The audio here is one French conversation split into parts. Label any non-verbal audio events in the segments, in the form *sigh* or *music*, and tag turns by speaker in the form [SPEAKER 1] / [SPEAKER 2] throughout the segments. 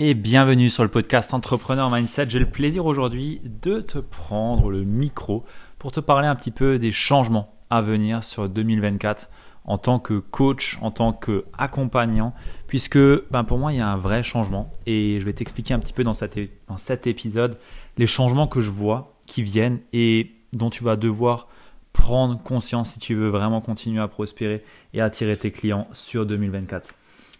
[SPEAKER 1] et bienvenue sur le podcast Entrepreneur Mindset. J'ai le plaisir aujourd'hui de te prendre le micro pour te parler un petit peu des changements à venir sur 2024 en tant que coach, en tant qu'accompagnant, puisque ben pour moi il y a un vrai changement et je vais t'expliquer un petit peu dans dans cet épisode les changements que je vois qui viennent et dont tu vas devoir prendre conscience si tu veux vraiment continuer à prospérer et attirer tes clients sur 2024.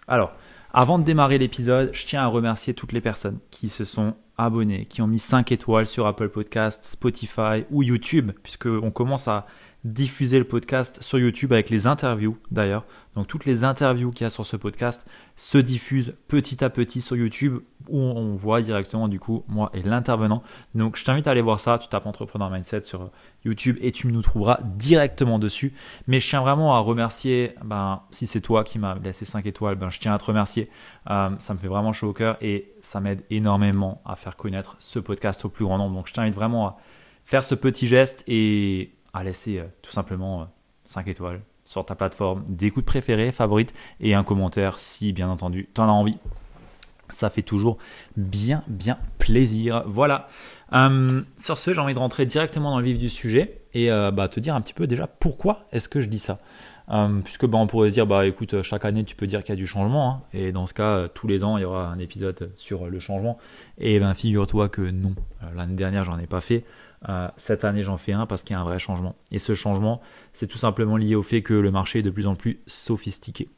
[SPEAKER 1] Alors, avant de démarrer l'épisode, je tiens à remercier toutes les personnes qui se sont abonnées, qui ont mis 5 étoiles sur Apple Podcasts, Spotify ou YouTube, puisqu'on commence à diffuser le podcast sur YouTube avec les interviews d'ailleurs. Donc toutes les interviews qu'il y a sur ce podcast se diffusent petit à petit sur YouTube où on voit directement du coup moi et l'intervenant. Donc je t'invite à aller voir ça, tu tapes Entrepreneur Mindset sur YouTube et tu nous trouveras directement dessus. Mais je tiens vraiment à remercier, ben, si c'est toi qui m'as laissé 5 étoiles, ben, je tiens à te remercier. Euh, ça me fait vraiment chaud au cœur et ça m'aide énormément à faire connaître ce podcast au plus grand nombre. Donc je t'invite vraiment à faire ce petit geste et à laisser euh, tout simplement 5 euh, étoiles sur ta plateforme d'écoute préférée, favorite, et un commentaire si bien entendu tu en as envie. Ça fait toujours bien, bien plaisir. Voilà. Euh, sur ce, j'ai envie de rentrer directement dans le vif du sujet et bah, te dire un petit peu déjà pourquoi est-ce que je dis ça. puisque bah, on pourrait se dire, bah écoute, chaque année tu peux dire qu'il y a du changement, hein. et dans ce cas, tous les ans il y aura un épisode sur le changement. Et ben figure-toi que non, l'année dernière j'en ai pas fait. Euh, cette année, j'en fais un parce qu'il y a un vrai changement. Et ce changement, c'est tout simplement lié au fait que le marché est de plus en plus sophistiqué.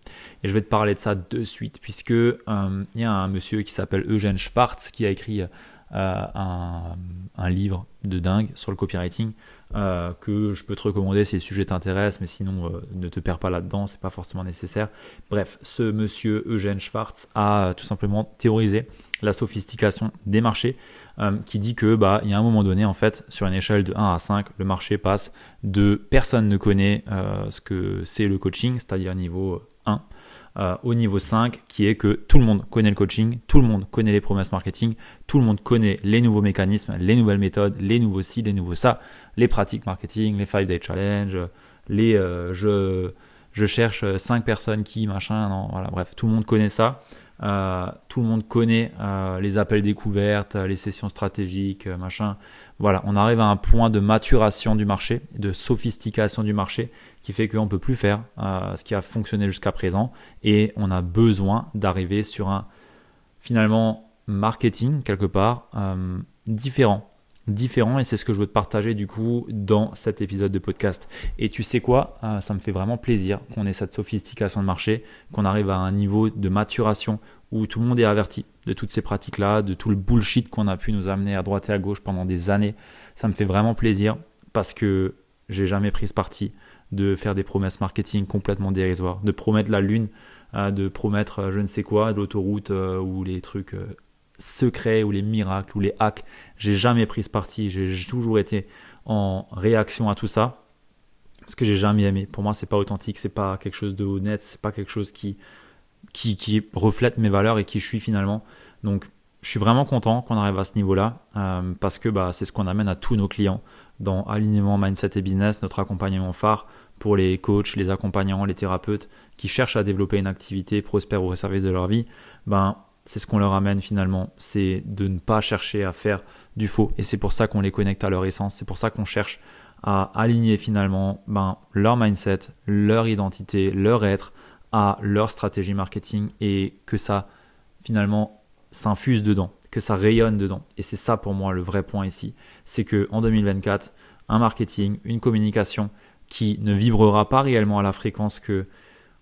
[SPEAKER 1] Et je vais te parler de ça de suite, puisque euh, il y a un monsieur qui s'appelle Eugène Schwartz qui a écrit euh, un, livre de dingue sur le copywriting que je peux te recommander si le sujet t'intéresse, mais sinon ne te perds pas là-dedans, c'est pas forcément nécessaire. Bref, ce monsieur Eugène Schwartz a tout simplement théorisé la sophistication des marchés, euh, qui dit que bah il y a un moment donné en fait sur une échelle de 1 à 5, le marché passe de personne ne connaît euh, ce que c'est le coaching, c'est-à-dire niveau 1, euh, au niveau 5, qui est que tout le monde connaît le coaching, tout le monde connaît les promesses marketing, tout le monde connaît les nouveaux mécanismes, les nouvelles méthodes, les nouveaux ci, les nouveaux ça, les pratiques marketing, les 5 day challenge, les je je cherche 5 personnes qui machin, non, voilà, bref, tout le monde connaît ça. Euh, tout le monde connaît euh, les appels découvertes, les sessions stratégiques, euh, machin. Voilà, on arrive à un point de maturation du marché, de sophistication du marché, qui fait qu'on ne peut plus faire ce qui a fonctionné jusqu'à présent, et on a besoin d'arriver sur un finalement marketing quelque part différent différent et c'est ce que je veux te partager du coup dans cet épisode de podcast. Et tu sais quoi, euh, ça me fait vraiment plaisir qu'on ait cette sophistication de marché, qu'on arrive à un niveau de maturation où tout le monde est averti de toutes ces pratiques-là, de tout le bullshit qu'on a pu nous amener à droite et à gauche pendant des années. Ça me fait vraiment plaisir parce que j'ai jamais pris ce parti de faire des promesses marketing complètement dérisoires, de promettre la lune, euh, de promettre euh, je ne sais quoi, l'autoroute ou les trucs secrets ou les miracles ou les hacks. J'ai jamais pris ce parti. J'ai toujours été en réaction à tout ça. Ce que j'ai jamais aimé. Pour moi, c'est pas authentique, c'est pas quelque chose de honnête, c'est pas quelque chose qui, qui, qui, reflète mes valeurs et qui je suis finalement. Donc, je suis vraiment content qu'on arrive à ce niveau-là euh, parce que bah, c'est ce qu'on amène à tous nos clients dans alignement mindset et business, notre accompagnement phare pour les coachs, les accompagnants, les thérapeutes qui cherchent à développer une activité prospère au service de leur vie. Ben, c'est ce qu'on leur amène finalement, c'est de ne pas chercher à faire du faux. Et c'est pour ça qu'on les connecte à leur essence, c'est pour ça qu'on cherche à aligner finalement ben, leur mindset, leur identité, leur être à leur stratégie marketing et que ça finalement s'infuse dedans, que ça rayonne dedans. Et c'est ça pour moi le vrai point ici, c'est que en 2024, un marketing, une communication qui ne vibrera pas réellement à la fréquence que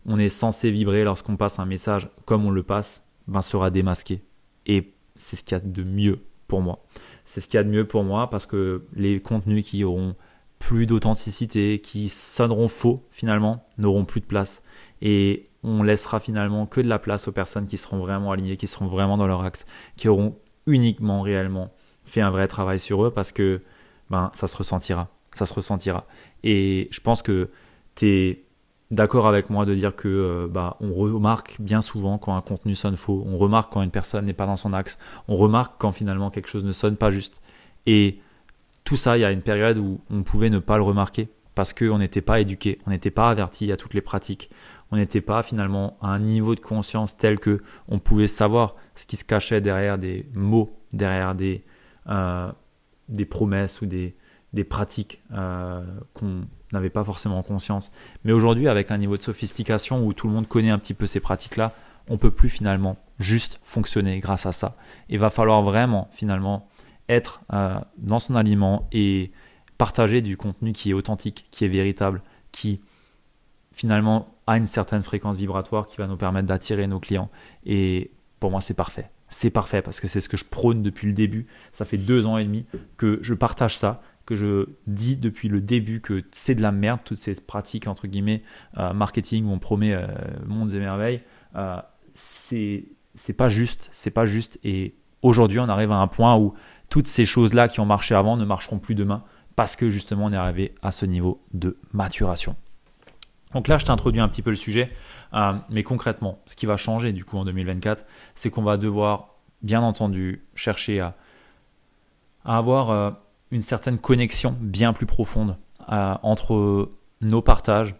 [SPEAKER 1] on est censé vibrer lorsqu'on passe un message comme on le passe, ben, sera démasqué. Et c'est ce qu'il y a de mieux pour moi. C'est ce qu'il y a de mieux pour moi parce que les contenus qui auront plus d'authenticité, qui sonneront faux finalement, n'auront plus de place. Et on laissera finalement que de la place aux personnes qui seront vraiment alignées, qui seront vraiment dans leur axe, qui auront uniquement réellement fait un vrai travail sur eux parce que ben, ça se ressentira. Ça se ressentira. Et je pense que tu es d'accord avec moi de dire que euh, bah, on remarque bien souvent quand un contenu sonne faux, on remarque quand une personne n'est pas dans son axe, on remarque quand finalement quelque chose ne sonne pas juste. Et tout ça, il y a une période où on pouvait ne pas le remarquer parce qu'on n'était pas éduqué, on n'était pas averti à toutes les pratiques, On n'était pas finalement à un niveau de conscience tel que on pouvait savoir ce qui se cachait derrière des mots, derrière des, euh, des promesses ou des, des pratiques euh, qu'on n'avait pas forcément conscience. Mais aujourd'hui, avec un niveau de sophistication où tout le monde connaît un petit peu ces pratiques-là, on peut plus finalement juste fonctionner grâce à ça. Il va falloir vraiment finalement être euh, dans son aliment et partager du contenu qui est authentique, qui est véritable, qui finalement a une certaine fréquence vibratoire qui va nous permettre d'attirer nos clients. Et pour moi, c'est parfait. C'est parfait parce que c'est ce que je prône depuis le début. Ça fait deux ans et demi que je partage ça, que je dis depuis le début que c'est de la merde, toutes ces pratiques, entre guillemets, euh, marketing où on promet euh, mondes et merveilles. Euh, c'est pas juste, c'est pas juste. Et aujourd'hui, on arrive à un point où toutes ces choses-là qui ont marché avant ne marcheront plus demain parce que justement, on est arrivé à ce niveau de maturation. Donc là, je t'introduis un petit peu le sujet, mais concrètement, ce qui va changer du coup en 2024, c'est qu'on va devoir, bien entendu, chercher à, avoir euh, une certaine connexion bien plus profonde euh, entre nos partages,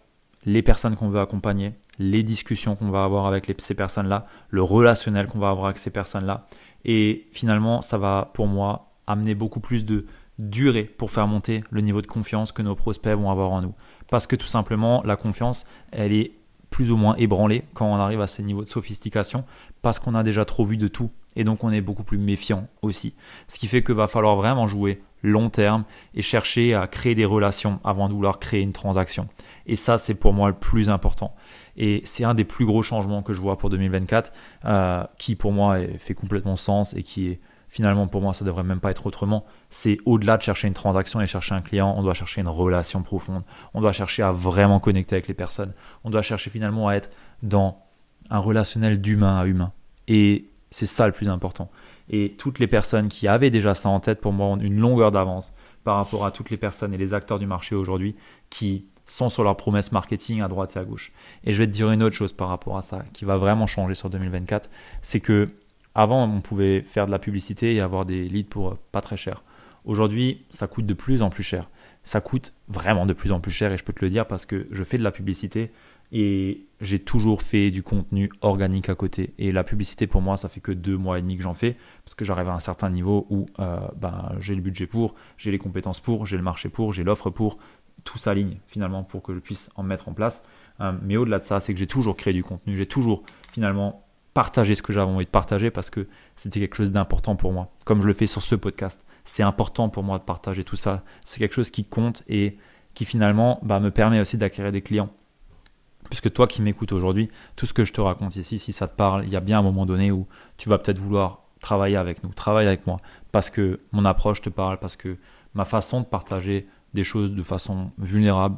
[SPEAKER 1] les personnes qu'on veut accompagner, les discussions qu'on va avoir avec ces personnes-là, le relationnel qu'on va avoir avec ces personnes-là. Et finalement, ça va pour moi amener beaucoup plus de durée pour faire monter le niveau de confiance que nos prospects vont avoir en nous. Parce que tout simplement, la confiance, elle est plus ou moins ébranlée quand on arrive à ces niveaux de sophistication, parce qu'on a déjà trop vu de tout, et donc on est beaucoup plus méfiant aussi. Ce qui fait que va falloir vraiment jouer long terme et chercher à créer des relations avant de vouloir créer une transaction. Et ça, c'est pour moi le plus important. Et c'est un des plus gros changements que je vois pour 2024, euh, qui pour moi fait complètement sens et qui est finalement pour moi ça devrait même pas être autrement. C'est au-delà de chercher une transaction et chercher un client, on doit chercher une relation profonde. On doit chercher à vraiment connecter avec les personnes. On doit chercher finalement à être dans un relationnel d'humain à humain. Et c'est ça le plus important. Et toutes les personnes qui avaient déjà ça en tête, pour moi, une longueur d'avance par rapport à toutes les personnes et les acteurs du marché aujourd'hui qui sont sur leurs promesses marketing à droite et à gauche. Et je vais te dire une autre chose par rapport à ça qui va vraiment changer sur 2024, c'est que avant on pouvait faire de la publicité et avoir des leads pour pas très cher. Aujourd'hui, ça coûte de plus en plus cher. Ça coûte vraiment de plus en plus cher et je peux te le dire parce que je fais de la publicité et j'ai toujours fait du contenu organique à côté. Et la publicité pour moi, ça fait que deux mois et demi que j'en fais parce que j'arrive à un certain niveau où euh, ben, j'ai le budget pour, j'ai les compétences pour, j'ai le marché pour, j'ai l'offre pour, tout s'aligne finalement pour que je puisse en mettre en place. Euh, mais au-delà de ça, c'est que j'ai toujours créé du contenu, j'ai toujours finalement partagé ce que j'avais envie de partager parce que c'était quelque chose d'important pour moi, comme je le fais sur ce podcast. C'est important pour moi de partager tout ça. C'est quelque chose qui compte et qui finalement bah, me permet aussi d'acquérir des clients. Puisque toi qui m'écoutes aujourd'hui, tout ce que je te raconte ici, si ça te parle, il y a bien un moment donné où tu vas peut-être vouloir travailler avec nous, travailler avec moi, parce que mon approche te parle, parce que ma façon de partager des choses de façon vulnérable,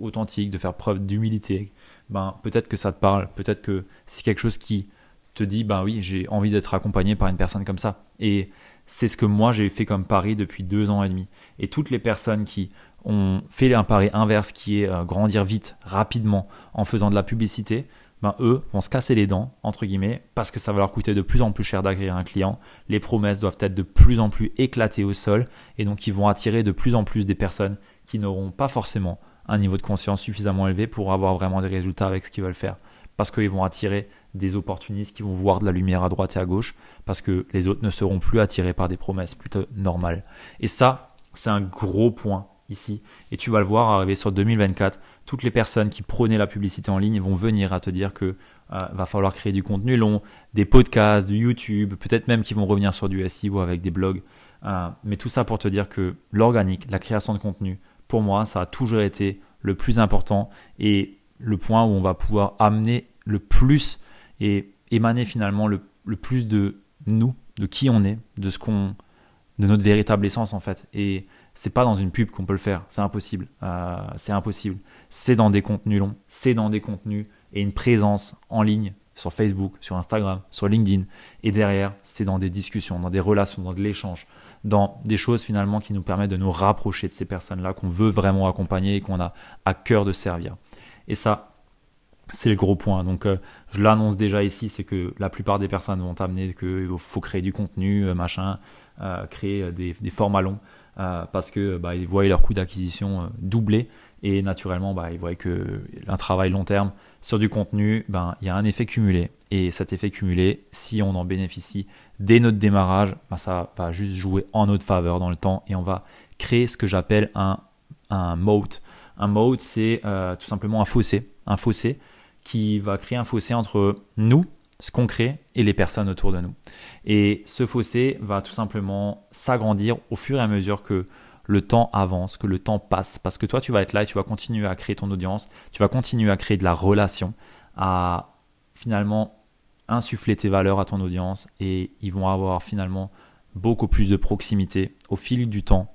[SPEAKER 1] authentique, de faire preuve d'humilité, ben peut-être que ça te parle, peut-être que c'est quelque chose qui te dit ben oui, j'ai envie d'être accompagné par une personne comme ça. Et c'est ce que moi j'ai fait comme pari depuis deux ans et demi. Et toutes les personnes qui ont fait un pari inverse, qui est euh, grandir vite, rapidement, en faisant de la publicité, ben eux vont se casser les dents, entre guillemets, parce que ça va leur coûter de plus en plus cher d'acquérir un client. Les promesses doivent être de plus en plus éclatées au sol, et donc ils vont attirer de plus en plus des personnes qui n'auront pas forcément un niveau de conscience suffisamment élevé pour avoir vraiment des résultats avec ce qu'ils veulent faire. Parce qu'ils vont attirer des opportunistes qui vont voir de la lumière à droite et à gauche, parce que les autres ne seront plus attirés par des promesses plutôt normales. Et ça, c'est un gros point ici. Et tu vas le voir arriver sur 2024. Toutes les personnes qui prônaient la publicité en ligne vont venir à te dire que euh, va falloir créer du contenu long, des podcasts, du YouTube, peut-être même qu'ils vont revenir sur du SEO avec des blogs. Euh, mais tout ça pour te dire que l'organique, la création de contenu, pour moi, ça a toujours été le plus important et le point où on va pouvoir amener le plus et émaner finalement le, le plus de nous, de qui on est, de ce qu'on, de notre véritable essence en fait. Et c'est pas dans une pub qu'on peut le faire, c'est impossible. Euh, c'est impossible. C'est dans des contenus longs, c'est dans des contenus et une présence en ligne sur Facebook, sur Instagram, sur LinkedIn. Et derrière, c'est dans des discussions, dans des relations, dans de l'échange, dans des choses finalement qui nous permettent de nous rapprocher de ces personnes-là qu'on veut vraiment accompagner et qu'on a à cœur de servir. Et ça, c'est le gros point. Donc, euh, je l'annonce déjà ici, c'est que la plupart des personnes vont t'amener qu'il faut créer du contenu, euh, machin, créer des, formats longs. Euh, parce que bah, ils voient leur coût d'acquisition euh, doubler Et naturellement, bah, ils voient que un travail long terme sur du contenu, ben, il y a un effet cumulé. Et cet effet cumulé, si on en bénéficie dès notre démarrage, ben, ça va juste jouer en notre faveur dans le temps et on va créer ce que j'appelle un, un moat. Un moat, c'est euh, tout simplement un fossé. Un fossé qui va créer un fossé entre nous, ce qu'on crée, et les personnes autour de nous. Et ce fossé va tout simplement s'agrandir au fur et à mesure que le temps avance, que le temps passe, parce que toi tu vas être là et tu vas continuer à créer ton audience, tu vas continuer à créer de la relation, à finalement insuffler tes valeurs à ton audience et ils vont avoir finalement beaucoup plus de proximité au fil du temps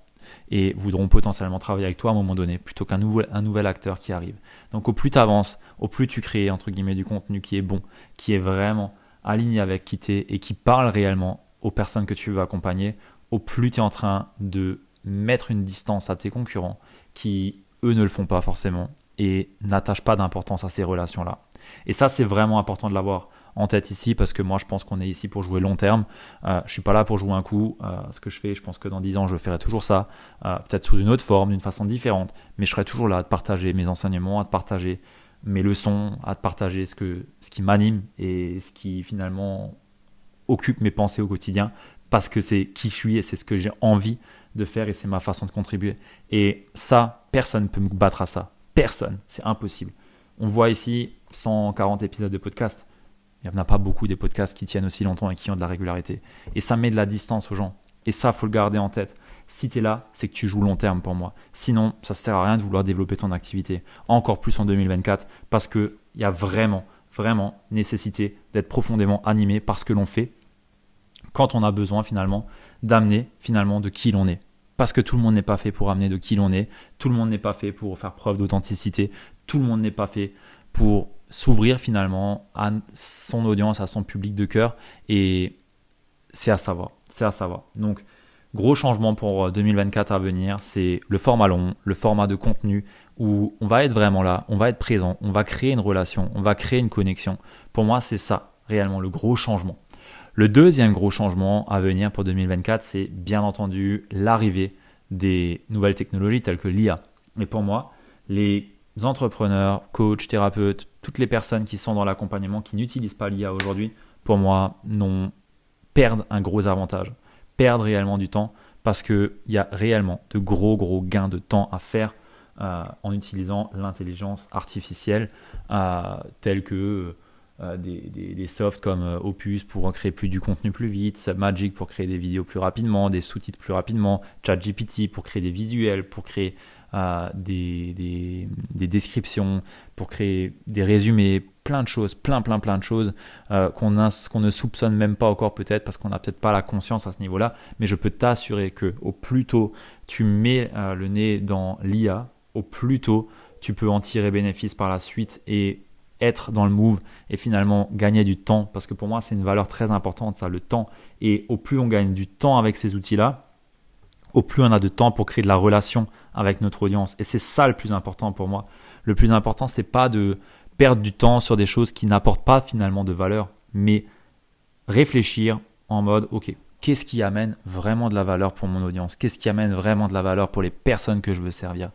[SPEAKER 1] et voudront potentiellement travailler avec toi à un moment donné plutôt qu'un nouvel, acteur qui arrive. Donc au plus tu avances, au plus tu crées du contenu qui est bon, qui est vraiment aligné avec qui tu es et qui parle réellement aux personnes que tu veux accompagner, au plus tu es en train de mettre une distance à tes concurrents qui, eux, ne le font pas forcément et n'attachent pas d'importance à ces relations-là. Et ça, c'est vraiment important de l'avoir en tête ici parce que moi, je pense qu'on est ici pour jouer long terme. Euh, je suis pas là pour jouer un coup. Euh, ce que je fais, je pense que dans 10 ans, je ferai toujours ça, euh, peut-être sous une autre forme, d'une façon différente, mais je serai toujours là à te partager mes enseignements, à te partager mes leçons, à te partager ce, que, ce qui m'anime et ce qui finalement occupe mes pensées au quotidien parce que c'est qui je suis et c'est ce que j'ai envie de faire et c'est ma façon de contribuer. Et ça, personne ne peut me battre à ça. Personne. C'est impossible. On voit ici 140 épisodes de podcast. Il n'y en a pas beaucoup des podcasts qui tiennent aussi longtemps et qui ont de la régularité. Et ça met de la distance aux gens. Et ça, faut le garder en tête. Si tu es là, c'est que tu joues long terme pour moi. Sinon, ça ne sert à rien de vouloir développer ton activité. Encore plus en 2024, parce qu'il y a vraiment, vraiment nécessité d'être profondément animé par ce que l'on fait quand on a besoin finalement d'amener finalement de qui l'on est. Parce que tout le monde n'est pas fait pour amener de qui l'on est, tout le monde n'est pas fait pour faire preuve d'authenticité, tout le monde n'est pas fait pour s'ouvrir finalement à son audience, à son public de cœur. Et c'est à savoir, c'est à savoir. Donc, gros changement pour 2024 à venir, c'est le format long, le format de contenu où on va être vraiment là, on va être présent, on va créer une relation, on va créer une connexion. Pour moi, c'est ça réellement le gros changement. Le deuxième gros changement à venir pour 2024, c'est bien entendu l'arrivée des nouvelles technologies telles que l'IA. Mais pour moi, les entrepreneurs, coachs, thérapeutes, toutes les personnes qui sont dans l'accompagnement, qui n'utilisent pas l'IA aujourd'hui, pour moi, non, perdent un gros avantage, perdent réellement du temps parce qu'il y a réellement de gros, gros gains de temps à faire euh, en utilisant l'intelligence artificielle euh, telle que euh, des, softs comme euh, Opus pour créer plus du contenu plus vite, Submagic pour créer des vidéos plus rapidement, des sous-titres plus rapidement, ChatGPT pour créer des visuels, pour créer euh, des, descriptions, pour créer des résumés, plein de choses, plein, plein, plein de choses qu'on ne soupçonne même pas encore peut-être parce qu'on n'a peut-être pas la conscience à ce niveau-là. Mais je peux t'assurer que au plus tôt tu mets le nez dans l'IA, au plus tôt tu peux en tirer bénéfice par la suite et être dans le move et finalement gagner du temps parce que pour moi c'est une valeur très importante ça le temps et au plus on gagne du temps avec ces outils là au plus on a de temps pour créer de la relation avec notre audience. Et c'est ça le plus important pour moi. Le plus important c'est pas de perdre du temps sur des choses qui n'apportent pas finalement de valeur mais réfléchir en mode ok qu'est-ce qui amène vraiment de la valeur pour mon audience? Qu'est-ce qui amène vraiment de la valeur pour les personnes que je veux servir?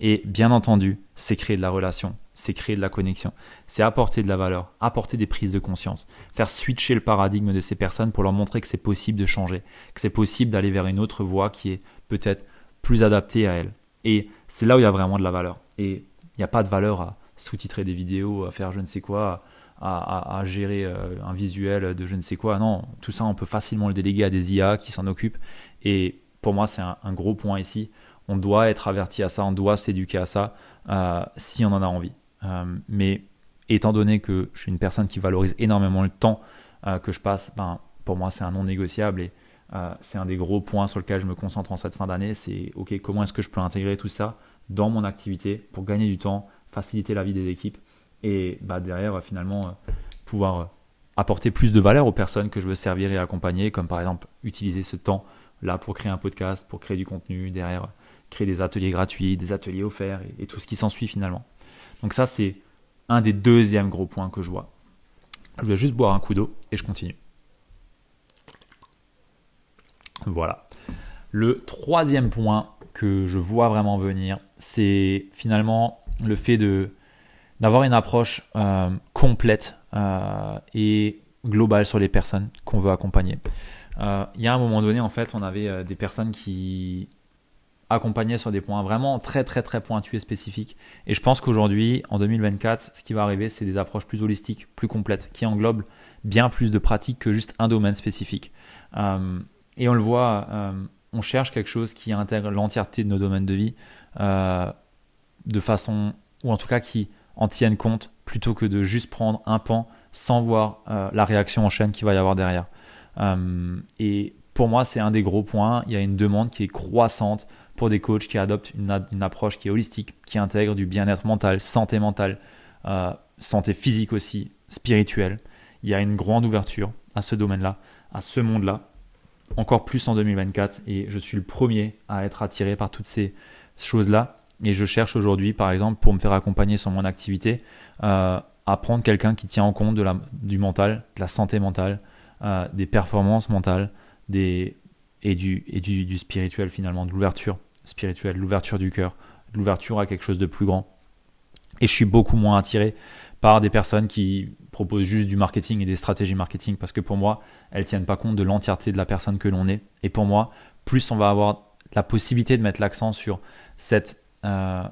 [SPEAKER 1] Et bien entendu c'est créer de la relation c'est créer de la connexion, c'est apporter de la valeur, apporter des prises de conscience, faire switcher le paradigme de ces personnes pour leur montrer que c'est possible de changer, que c'est possible d'aller vers une autre voie qui est peut-être plus adaptée à elles. Et c'est là où il y a vraiment de la valeur. Et il n'y a pas de valeur à sous-titrer des vidéos, à faire je ne sais quoi, à, gérer euh, un visuel de je ne sais quoi. Non, tout ça, on peut facilement le déléguer à des IA qui s'en occupent. Et pour moi, c'est un, gros point ici. On doit être averti à ça, on doit s'éduquer à ça euh, si on en a envie. Euh, mais étant donné que je suis une personne qui valorise énormément le temps euh, que je passe, ben, pour moi c'est un non négociable et euh, c'est un des gros points sur lequel je me concentre en cette fin d'année. C'est ok, comment est-ce que je peux intégrer tout ça dans mon activité pour gagner du temps, faciliter la vie des équipes et bah, derrière finalement pouvoir apporter plus de valeur aux personnes que je veux servir et accompagner, comme par exemple utiliser ce temps là pour créer un podcast, pour créer du contenu, derrière créer des ateliers gratuits, des ateliers offerts et tout ce qui s'ensuit finalement. Donc ça, c'est un des deuxièmes gros points que je vois. Je vais juste boire un coup d'eau et je continue. Voilà. Le troisième point que je vois vraiment venir, c'est finalement le fait de d'avoir une approche euh, complète euh, et globale sur les personnes qu'on veut accompagner. Euh, il y a un moment donné, en fait, on avait des personnes qui accompagnaient sur des points vraiment très très très pointus et spécifiques. Et je pense qu'aujourd'hui, en 2024, ce qui va arriver, c'est des approches plus holistiques, plus complètes, qui englobent bien plus de pratiques que juste un domaine spécifique. et on le voit, on cherche quelque chose qui intègre l'entièreté de nos domaines de vie de façon, ou en tout cas qui en tiennent compte plutôt que de juste prendre un pan sans voir euh, la réaction en chaîne qu'il va y avoir derrière. Euh, et pour moi, c'est un des gros points. Il y a une demande qui est croissante pour des coachs qui adoptent une, approche qui est holistique, qui intègre du bien-être mental, santé mentale, euh, santé physique aussi, spirituelle. Il y a une grande ouverture à ce domaine-là, à ce monde-là, encore plus en 2024. Et je suis le premier à être attiré par toutes ces choses-là et je cherche aujourd'hui, par exemple, pour me faire accompagner sur mon activité, euh, à prendre quelqu'un qui tient en compte de la, du mental, de la santé mentale, euh, des performances mentales, des, et, du, et du, du spirituel finalement, de l'ouverture spirituelle, l'ouverture du cœur, l'ouverture à quelque chose de plus grand. Et je suis beaucoup moins attiré par des personnes qui proposent juste du marketing et des stratégies marketing parce que pour moi, elles tiennent pas compte de l'entièreté de la personne que l'on est. Et pour moi, plus on va avoir la possibilité de mettre l'accent sur cette euh,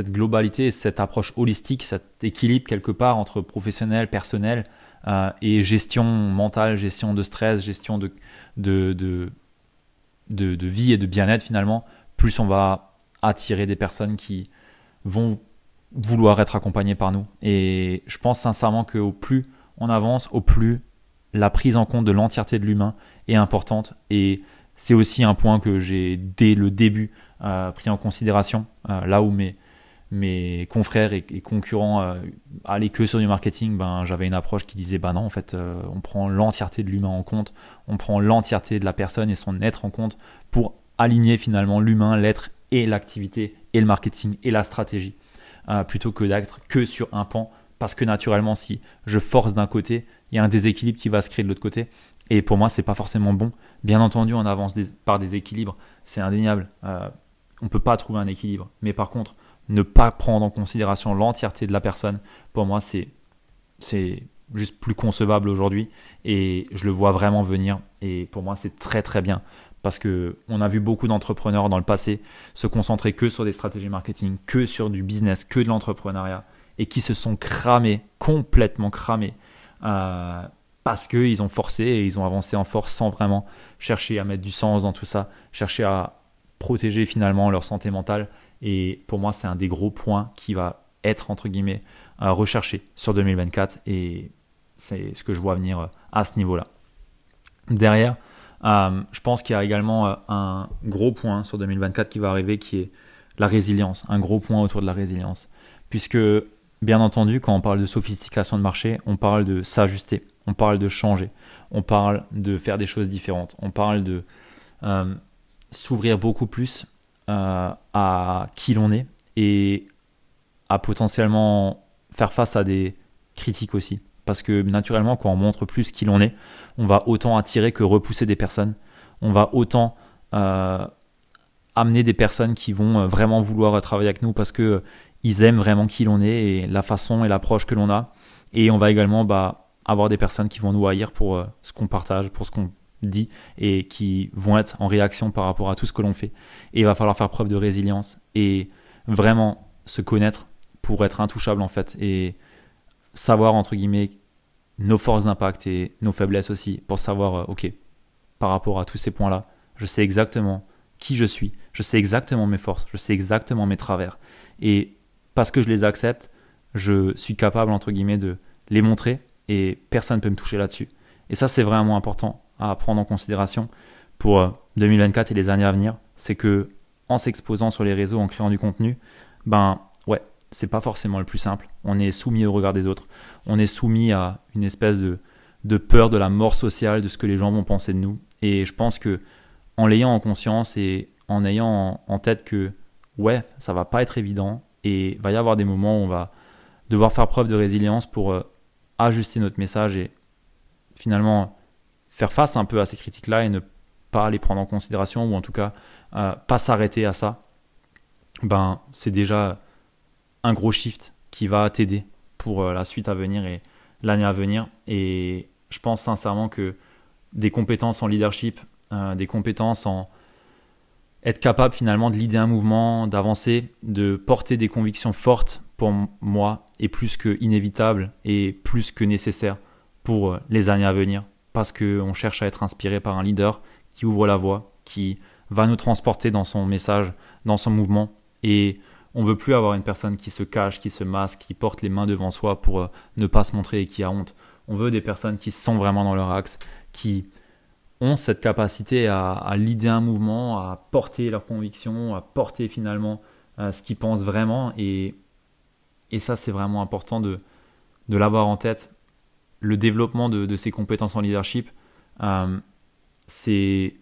[SPEAKER 1] globalité, cette approche holistique, cet équilibre quelque part entre professionnel, personnel euh, et gestion mentale, gestion de stress, gestion de, de, vie et de bien-être finalement, plus on va attirer des personnes qui vont vouloir être accompagnées par nous. Et je pense sincèrement qu'au plus on avance, au plus la prise en compte de l'entièreté de l'humain est importante. Et c'est aussi un point que j'ai dès le début euh, pris en considération. Euh, là où mes, confrères et, concurrents euh, allaient que sur du marketing, ben, j'avais une approche qui disait bah non, en fait, on prend l'entièreté de l'humain en compte, on prend l'entièreté de la personne et son être en compte pour aligner finalement l'humain, l'être et l'activité et le marketing et la stratégie, plutôt que d'être que sur un pan. Parce que naturellement, si je force d'un côté, il y a un déséquilibre qui va se créer de l'autre côté. Et pour moi, c'est pas forcément bon. Bien entendu, on avance par des équilibres, c'est indéniable on ne peut pas trouver un équilibre. Mais par contre, ne pas prendre en considération l'entièreté de la personne, pour moi, c'est juste plus concevable aujourd'hui. Et je le vois vraiment venir. Et pour moi, c'est très très bien. Parce que on a vu beaucoup d'entrepreneurs dans le passé se concentrer que sur des stratégies marketing, que sur du business, que de l'entrepreneuriat, et qui se sont cramés, complètement cramés, euh, parce qu'ils ont forcé et ils ont avancé en force sans vraiment chercher à mettre du sens dans tout ça, chercher à, protéger finalement leur santé mentale. Et pour moi, c'est un des gros points qui va être, entre guillemets, euh, recherché sur 2024. Et c'est ce que je vois venir euh, à ce niveau-là. Derrière, euh, je pense qu'il y a également un gros point sur 2024 qui va arriver, qui est la résilience, un gros point autour de la résilience. Puisque, bien entendu, quand on parle de sophistication de marché, on parle de s'ajuster, on parle de changer, on parle de faire des choses différentes, on parle de s'ouvrir beaucoup plus euh, à qui l'on est et à potentiellement faire face à des critiques aussi. Parce que naturellement, quand on montre plus qui l'on est, on va autant attirer que repousser des personnes. On va autant euh, amener des personnes qui vont euh, vraiment vouloir travailler avec nous parce que ils aiment vraiment qui l'on est et la façon et l'approche que l'on a. Et on va également bah, avoir des personnes qui vont nous haïr pour ce qu'on partage, pour ce qu'on dit et qui vont être en réaction par rapport à tout ce que l'on fait. Et il va falloir faire preuve de résilience et vraiment se connaître pour être intouchable en fait savoir entre guillemets nos forces d'impact et nos faiblesses aussi pour savoir euh, ok par rapport à tous ces points là je sais exactement qui je suis je sais exactement mes forces je sais exactement mes travers. Et parce que je les accepte je suis capable entre guillemets de les montrer et personne ne peut me toucher là-dessus. Et ça c'est vraiment important à prendre en considération pour 2024 euh, et les années à venir, c'est que en s'exposant sur les réseaux, en créant du contenu, ben ouais, c'est pas forcément le plus simple. On est soumis au regard des autres. On est soumis à une espèce de, peur de la mort sociale, de ce que les gens vont penser de nous. Et je pense que en l'ayant en conscience et en ayant en, tête que ouais, ça va pas être évident et va y avoir des moments où on va devoir faire preuve de résilience pour euh, ajuster notre message et finalement faire face un peu à ces critiques-là et ne pas les prendre en considération ou en tout cas euh, pas s'arrêter à ça, ben c'est déjà un gros shift qui va t'aider pour euh, la suite à venir et l'année à venir. Et je pense sincèrement que des compétences en leadership, euh, des compétences en être capable finalement de leader un mouvement, d'avancer, de porter des convictions fortes pour moi est plus que inévitable et plus que nécessaire pour euh, les années à venir parce qu'on cherche à être inspiré par un leader qui ouvre la voie, qui va nous transporter dans son message, dans son mouvement et on veut plus avoir une personne qui se cache, qui se masque, qui porte les mains devant soi pour euh, ne pas se montrer et qui a honte. On veut des personnes qui sont vraiment dans leur axe, qui ont cette capacité à, à leader un mouvement, à porter leurs convictions, à porter finalement euh, ce qu'ils pensent vraiment. Et, et ça, c'est vraiment important de, de l'avoir en tête. Le développement de, de ces compétences en leadership, euh, c'est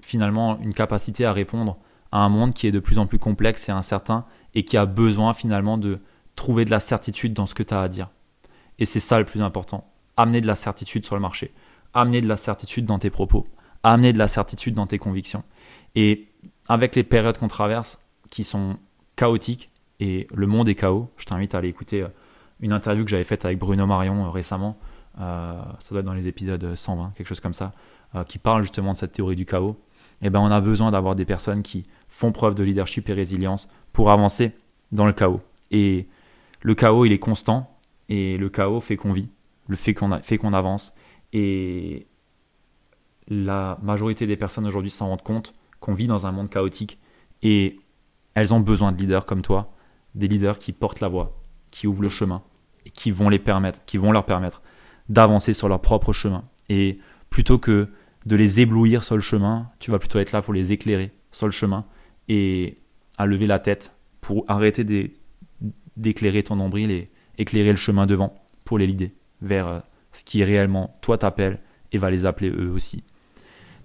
[SPEAKER 1] finalement une capacité à répondre à un monde qui est de plus en plus complexe et incertain et qui a besoin finalement de trouver de la certitude dans ce que tu as à dire. Et c'est ça le plus important. Amener de la certitude sur le marché, amener de la certitude dans tes propos, amener de la certitude dans tes convictions. Et avec les périodes qu'on traverse qui sont chaotiques et le monde est chaos, je t'invite à aller écouter euh, une interview que j'avais faite avec Bruno Marion euh, récemment, euh, ça doit être dans les épisodes 120, quelque chose comme ça, qui parle justement de cette théorie du chaos. Et eh ben on a besoin d'avoir des personnes qui font preuve de leadership et résilience pour avancer dans le chaos. Et le chaos, il est constant, et le chaos fait qu'on vit, le fait qu'on fait qu'on avance. Et la majorité des personnes aujourd'hui s'en rendent compte qu'on vit dans un monde chaotique, et elles ont besoin de leaders comme toi, des leaders qui portent la voie, qui ouvrent le chemin, et qui vont les permettre, qui vont leur permettre d'avancer sur leur propre chemin. Et plutôt que de les éblouir sur le chemin, tu vas plutôt être là pour les éclairer sur le chemin et à lever la tête pour arrêter d'éclairer ton nombril et éclairer le chemin devant pour les guider vers euh, ce qui est réellement toi t'appelles et va les appeler eux aussi.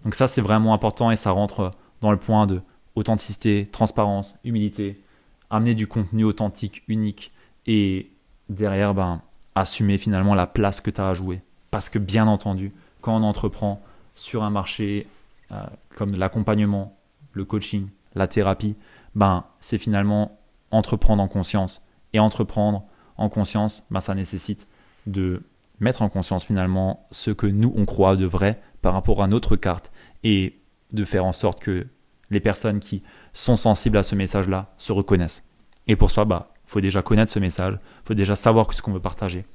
[SPEAKER 1] Donc ça c'est vraiment important et ça rentre dans le point de authenticité, transparence, humilité, amener du contenu authentique, unique et derrière ben assumer finalement la place que tu as à jouer. Parce que bien entendu, quand on entreprend sur un marché euh, comme l'accompagnement, le coaching, la thérapie, ben, c'est finalement entreprendre en conscience. Et entreprendre en conscience, ben, ça nécessite de mettre en conscience finalement ce que nous on croit de vrai par rapport à notre carte et de faire en sorte que les personnes qui sont sensibles à ce message-là se reconnaissent. Et pour ça, il bah, faut déjà connaître ce message, il faut déjà savoir ce qu'on veut partager.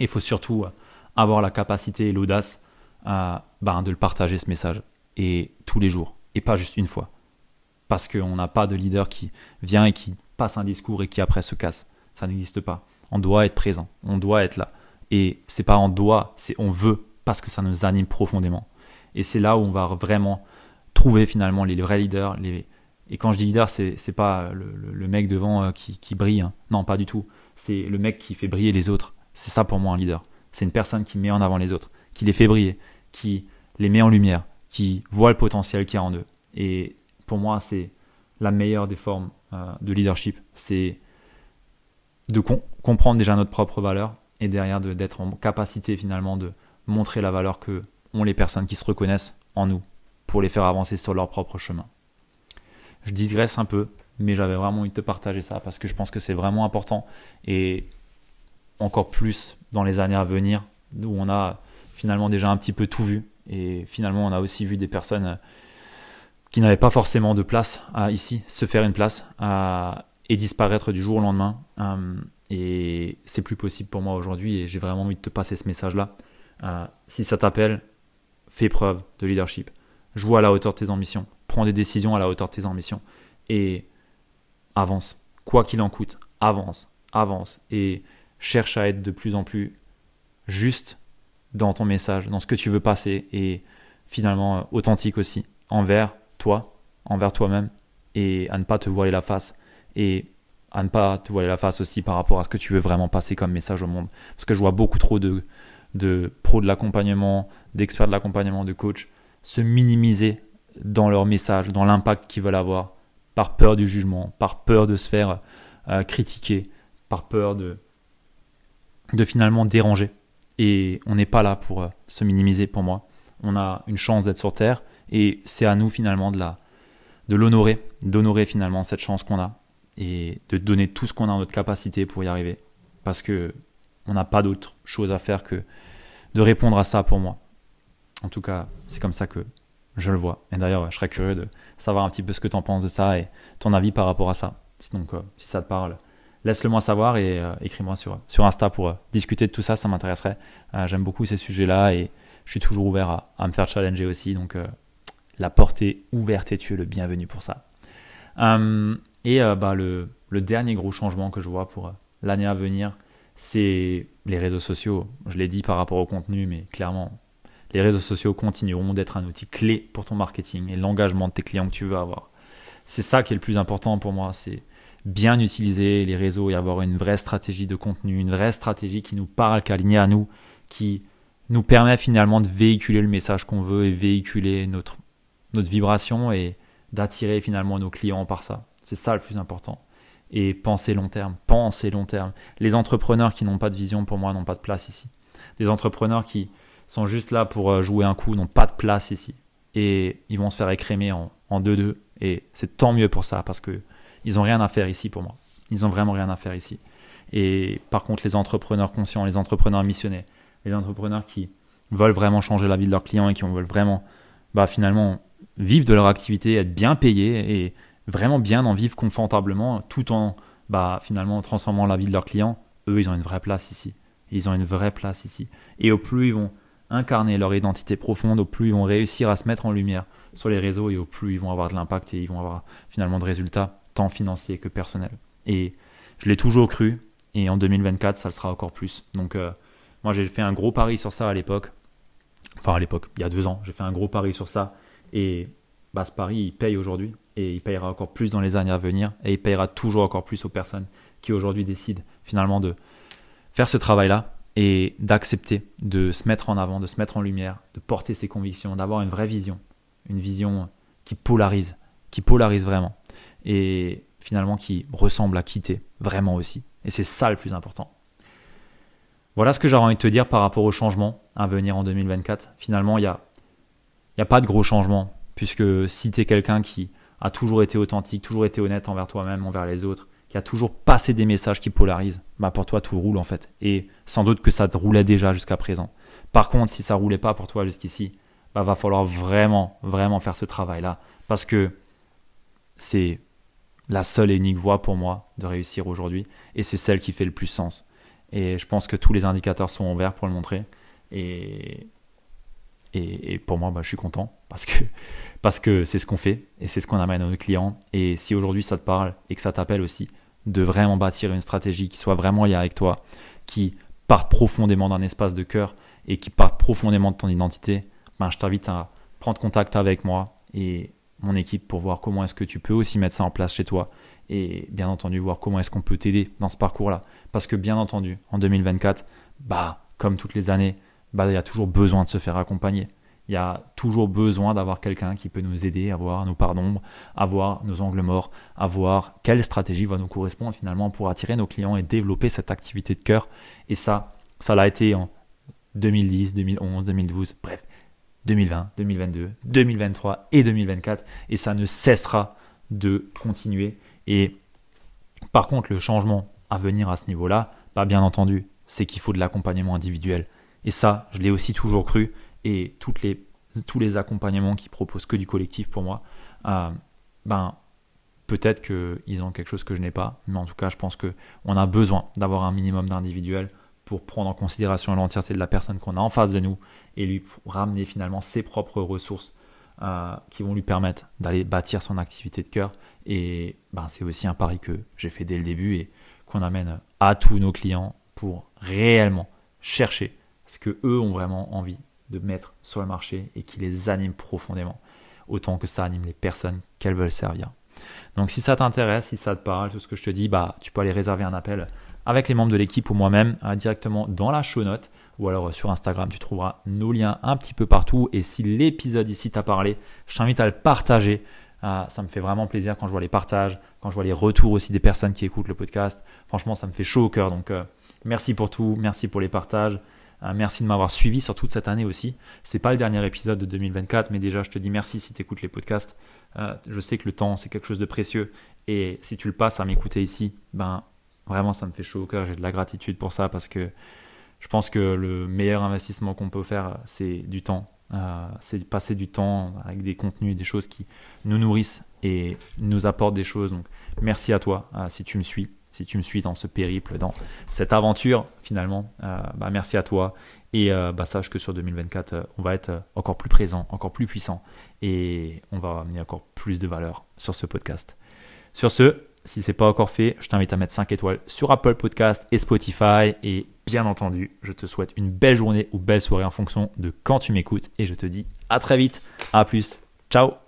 [SPEAKER 1] Et il faut surtout avoir la capacité et l'audace euh, ben, de le partager ce message. Et tous les jours, et pas juste une fois parce qu'on n'a pas de leader qui vient et qui passe un discours et qui après se casse. Ça n'existe pas. On doit être présent, on doit être là. Et c'est pas on doit, c'est on veut parce que ça nous anime profondément. Et c'est là où on va vraiment trouver finalement les vrais leaders. Les... Et quand je dis leader, c'est, pas le, mec devant euh, qui, brille. Hein. Non, pas du tout. C'est le mec qui fait briller les autres. C'est ça pour moi un leader. C'est une personne qui met en avant les autres, qui les fait briller, qui les met en lumière, qui voit le potentiel qu'il y a en eux. Pour moi, c'est la meilleure des formes euh, de leadership. C'est de comprendre déjà notre propre valeur et derrière d'être en capacité finalement de montrer la valeur que ont les personnes qui se reconnaissent en nous pour les faire avancer sur leur propre chemin. Je digresse un peu, mais j'avais vraiment envie de te partager ça parce que je pense que c'est vraiment important et encore plus dans les années à venir où on a finalement déjà un petit peu tout vu et finalement on a aussi vu des personnes qui n'avaient pas forcément de place à ici, se faire une place et disparaître du jour au lendemain. Euh, et c'est plus possible pour moi aujourd'hui et j'ai vraiment envie de te passer ce message-là. Euh, si ça t'appelle, fais preuve de leadership. Joue à la hauteur de tes ambitions. Prends des décisions à la hauteur de tes ambitions. Et avance. Quoi qu'il en coûte, avance, avance. Et cherche à être de plus en plus juste dans ton message, dans ce que tu veux passer et finalement euh, authentique aussi envers toi, envers toi-même, et à ne pas te voiler la face, et à ne pas te voiler la face aussi par rapport à ce que tu veux vraiment passer comme message au monde. Parce que je vois beaucoup trop de, de pros de l'accompagnement, d'experts de l'accompagnement, de coachs, se minimiser dans leur message, dans l'impact qu'ils veulent avoir, par peur du jugement, par peur de se faire euh, critiquer, par peur de, de finalement déranger. Et on n'est pas là pour euh, se minimiser pour moi. On a une chance d'être sur Terre Et c'est à nous finalement de la, de l'honorer, d'honorer finalement cette chance qu'on a et de donner tout ce qu'on a en notre capacité pour y arriver. Parce que on n'a pas d'autre chose à faire que de répondre à ça pour moi. En tout cas, c'est comme ça que je le vois. Et d'ailleurs, je serais curieux de savoir un petit peu ce que tu en penses de ça et ton avis par rapport à ça. Donc, euh, si ça te parle, laisse-le moi savoir et euh, écris-moi sur, sur Insta pour euh, discuter de tout ça, ça m'intéresserait. J'aime beaucoup ces sujets-là et je suis toujours ouvert à, à me faire challenger aussi. Donc, la porte est ouverte et tu es le bienvenu pour ça. et bah, le, dernier gros changement que je vois pour l'année à venir, c'est les réseaux sociaux. Je l'ai dit par rapport au contenu, mais clairement, les réseaux sociaux continueront d'être un outil clé pour ton marketing et l'engagement de tes clients que tu veux avoir. C'est ça qui est le plus important pour moi, c'est bien utiliser les réseaux et avoir une vraie stratégie de contenu, une vraie stratégie qui nous parle, qui est à nous, qui nous permet finalement de véhiculer le message qu'on veut et véhiculer notre, notre vibration et d'attirer finalement nos clients par ça. C'est ça le plus important. Et penser long terme, penser long terme. Les entrepreneurs qui n'ont pas de vision pour moi n'ont pas de place ici. Des entrepreneurs qui sont juste là pour euh, jouer un coup, n'ont pas de place ici. Et ils vont se faire écrémer en 2-2. Et c'est tant mieux pour ça parce que ils n'ont rien à faire ici pour moi. Ils ont vraiment rien à faire ici. Et par contre, les entrepreneurs conscients, les entrepreneurs missionnés, les entrepreneurs qui veulent vraiment changer la vie de leurs clients et qui veulent vraiment, bah, finalement, vivre de leur activité, être bien payés et vraiment bien en vivre confortablement tout en, bah, finalement, transformant la vie de leurs clients, eux, ils ont une vraie place ici. Ils ont une vraie place ici. Et au plus ils vont incarner leur identité profonde, au plus ils vont réussir à se mettre en lumière sur les réseaux et au plus ils vont avoir de l'impact et ils vont avoir finalement de résultats, tant financiers que personnels. Et je l'ai toujours cru et en 2024, ça le sera encore plus. Donc euh, moi, j'ai fait un gros pari sur ça à l'époque. Enfin, à l'époque, il y a deux ans, j'ai fait un gros pari sur ça et bah, ce pari, il paye aujourd'hui et il payera encore plus dans les années à venir et il payera toujours encore plus aux personnes qui aujourd'hui décident finalement de faire ce travail-là et d'accepter de se mettre en avant, de se mettre en lumière, de porter ses convictions, d'avoir une vraie vision, une vision qui polarise, qui polarise vraiment et finalement qui ressemble à quitter vraiment aussi. Et c'est ça le plus important. Voilà ce que j'aurais envie de te dire par rapport au changement à venir en 2024. Finalement, il n'y a, y a pas de gros changement, puisque si tu es quelqu'un qui a toujours été authentique, toujours été honnête envers toi-même, envers les autres, qui a toujours passé des messages qui polarisent, bah pour toi tout roule en fait. Et sans doute que ça te roulait déjà jusqu'à présent. Par contre, si ça roulait pas pour toi jusqu'ici, bah va falloir vraiment, vraiment faire ce travail-là. Parce que c'est la seule et unique voie pour moi de réussir aujourd'hui. Et c'est celle qui fait le plus sens. Et je pense que tous les indicateurs sont en vert pour le montrer. Et, et, pour moi, bah, je suis content *laughs* parce que c'est ce qu'on fait et c'est ce qu'on amène à nos clients. Et si aujourd'hui ça te parle et que ça t'appelle aussi, de vraiment bâtir une stratégie qui soit vraiment liée avec toi, qui parte profondément d'un espace de cœur et qui parte profondément de ton identité, ben, je t'invite à prendre contact avec moi et mon équipe pour voir comment est-ce que tu peux aussi mettre ça en place chez toi et bien entendu voir comment est-ce qu'on peut t'aider dans ce parcours-là. Parce que bien entendu, en 2024, bah, comme toutes les années, bah, il y a toujours besoin de se faire accompagner. Il y a toujours besoin d'avoir quelqu'un qui peut nous aider à voir nos parts d'ombre, à voir nos angles morts, à voir quelle stratégie va nous correspondre finalement pour attirer nos clients et développer cette activité de cœur. Et ça, ça l'a été en 2010, 2011, 2012, bref, 2020, 2022, 2023 et 2024. Et ça ne cessera de continuer. Et par contre, le changement à venir à ce niveau-là, bah, bien entendu, c'est qu'il faut de l'accompagnement individuel. Et ça, je l'ai aussi toujours cru et toutes les, tous les accompagnements qui proposent que du collectif pour moi, euh, ben, peut-être qu'ils ont quelque chose que je n'ai pas, mais en tout cas, je pense qu'on a besoin d'avoir un minimum d'individuel pour prendre en considération l'entièreté de la personne qu'on a en face de nous et lui ramener finalement ses propres ressources euh, qui vont lui permettre d'aller bâtir son activité de cœur. Et ben, c'est aussi un pari que j'ai fait dès le début et qu'on amène à tous nos clients pour réellement chercher ce que eux ont vraiment envie de mettre sur le marché et qui les anime profondément, autant que ça anime les personnes qu'elles veulent servir. Donc si ça t'intéresse, si ça te parle, tout ce que je te dis, bah, tu peux aller réserver un appel avec les membres de l'équipe ou moi-même euh, directement dans la show note ou alors euh, sur Instagram, tu trouveras nos liens un petit peu partout. Et si l'épisode ici t'a parlé, je t'invite à le partager. Euh, ça me fait vraiment plaisir quand je vois les partages, quand je vois les retours aussi des personnes qui écoutent le podcast. Franchement, ça me fait chaud au cœur. Donc, merci pour tout, merci pour les partages. Merci de m'avoir suivi sur toute cette année aussi. C'est pas le dernier épisode de 2024, mais déjà je te dis merci si tu écoutes les podcasts. je sais que le temps c'est quelque chose de précieux et si tu le passes à m'écouter ici, ben vraiment ça me fait chaud au cœur. J'ai de la gratitude pour ça parce que je pense que le meilleur investissement qu'on peut faire, c'est du temps. Euh, c'est passer du temps avec des contenus, des choses qui nous nourrissent et nous apportent des choses. Donc, merci à toi euh, si tu me suis, si tu me suis dans ce périple, dans cette aventure finalement. Euh, bah, merci à toi et bah, sache que sur 2024, on va être encore plus présent, encore plus puissant et on va amener encore plus de valeur sur ce podcast. Sur ce, si c'est pas encore fait, je t'invite à mettre 5 étoiles sur Apple Podcast et Spotify. Et bien entendu, je te souhaite une belle journée ou belle soirée en fonction de quand tu m'écoutes. Et je te dis à très vite. À plus. Ciao